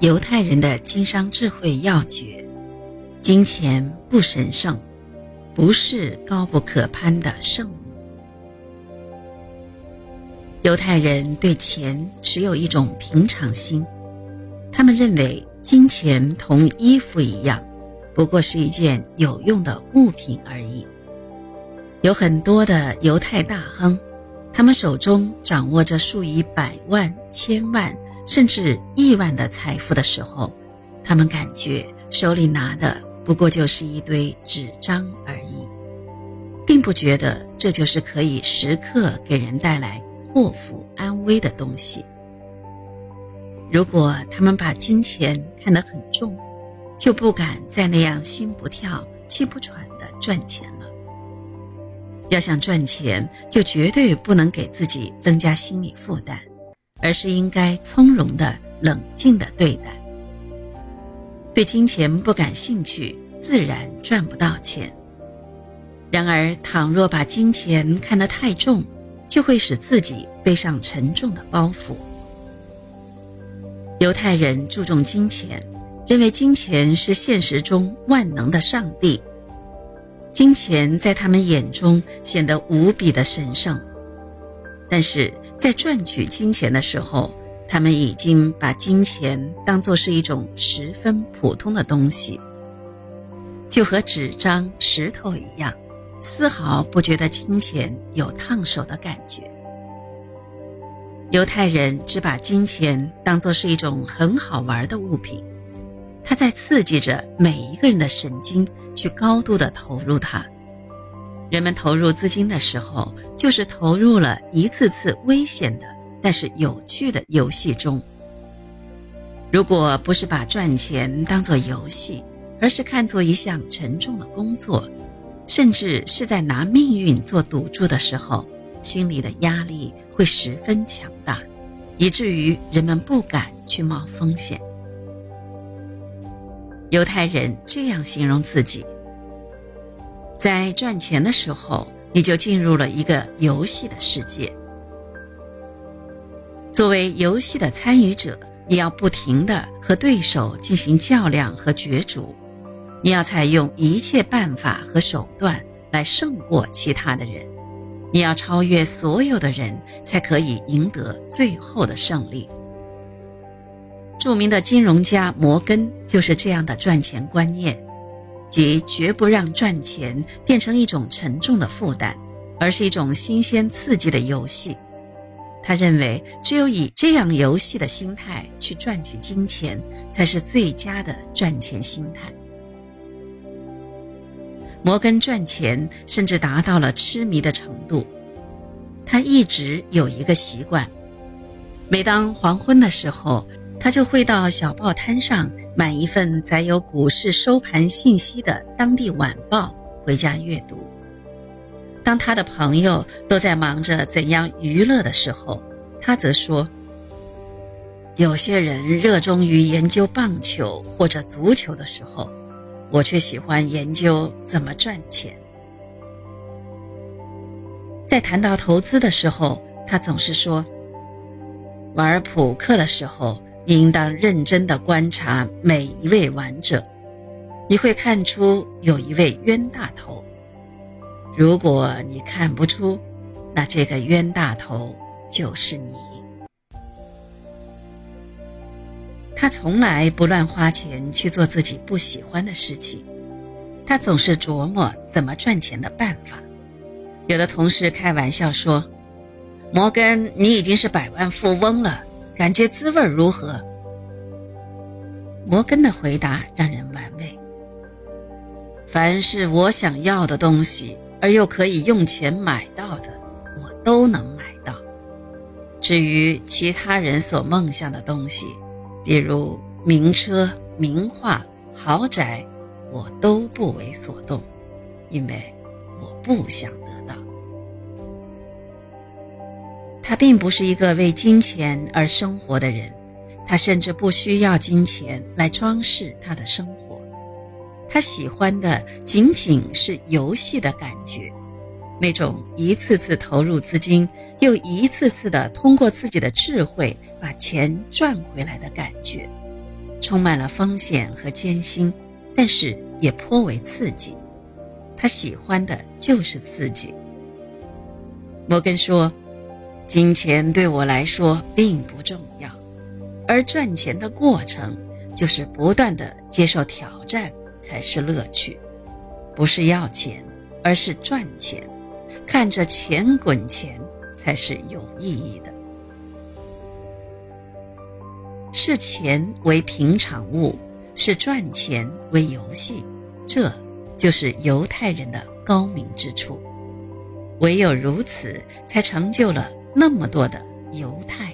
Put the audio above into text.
犹太人的经商智慧要诀：金钱不神圣，不是高不可攀的圣物。犹太人对钱持有一种平常心，他们认为金钱同衣服一样，不过是一件有用的物品而已。有很多的犹太大亨，他们手中掌握着数以百万、千万。甚至亿万的财富的时候，他们感觉手里拿的不过就是一堆纸张而已，并不觉得这就是可以时刻给人带来祸福安危的东西。如果他们把金钱看得很重，就不敢再那样心不跳、气不喘地赚钱了。要想赚钱，就绝对不能给自己增加心理负担。而是应该从容的、冷静的对待。对金钱不感兴趣，自然赚不到钱。然而，倘若把金钱看得太重，就会使自己背上沉重的包袱。犹太人注重金钱，认为金钱是现实中万能的上帝。金钱在他们眼中显得无比的神圣。但是在赚取金钱的时候，他们已经把金钱当作是一种十分普通的东西，就和纸张、石头一样，丝毫不觉得金钱有烫手的感觉。犹太人只把金钱当作是一种很好玩的物品，它在刺激着每一个人的神经，去高度的投入它。人们投入资金的时候，就是投入了一次次危险的，但是有趣的游戏中。如果不是把赚钱当作游戏，而是看作一项沉重的工作，甚至是在拿命运做赌注的时候，心里的压力会十分强大，以至于人们不敢去冒风险。犹太人这样形容自己。在赚钱的时候，你就进入了一个游戏的世界。作为游戏的参与者，你要不停地和对手进行较量和角逐，你要采用一切办法和手段来胜过其他的人，你要超越所有的人，才可以赢得最后的胜利。著名的金融家摩根就是这样的赚钱观念。即绝不让赚钱变成一种沉重的负担，而是一种新鲜刺激的游戏。他认为，只有以这样游戏的心态去赚取金钱，才是最佳的赚钱心态。摩根赚钱甚至达到了痴迷的程度。他一直有一个习惯，每当黄昏的时候。他就会到小报摊上买一份载有股市收盘信息的当地晚报回家阅读。当他的朋友都在忙着怎样娱乐的时候，他则说：“有些人热衷于研究棒球或者足球的时候，我却喜欢研究怎么赚钱。”在谈到投资的时候，他总是说：“玩扑克的时候。”应当认真地观察每一位玩者，你会看出有一位冤大头。如果你看不出，那这个冤大头就是你。他从来不乱花钱去做自己不喜欢的事情，他总是琢磨怎么赚钱的办法。有的同事开玩笑说：“摩根，你已经是百万富翁了。”感觉滋味如何？摩根的回答让人玩味。凡是我想要的东西，而又可以用钱买到的，我都能买到。至于其他人所梦想的东西，比如名车、名画、豪宅，我都不为所动，因为我不想得到。他并不是一个为金钱而生活的人，他甚至不需要金钱来装饰他的生活。他喜欢的仅仅是游戏的感觉，那种一次次投入资金，又一次次的通过自己的智慧把钱赚回来的感觉。充满了风险和艰辛，但是也颇为刺激。他喜欢的就是刺激。摩根说：“金钱对我来说并不重要，而赚钱的过程就是不断的接受挑战才是乐趣。不是要钱，而是赚钱，看着钱滚钱才是有意义的。视钱为平常物，视赚钱为游戏，这就是犹太人的高明之处。”唯有如此，才成就了那么多的犹太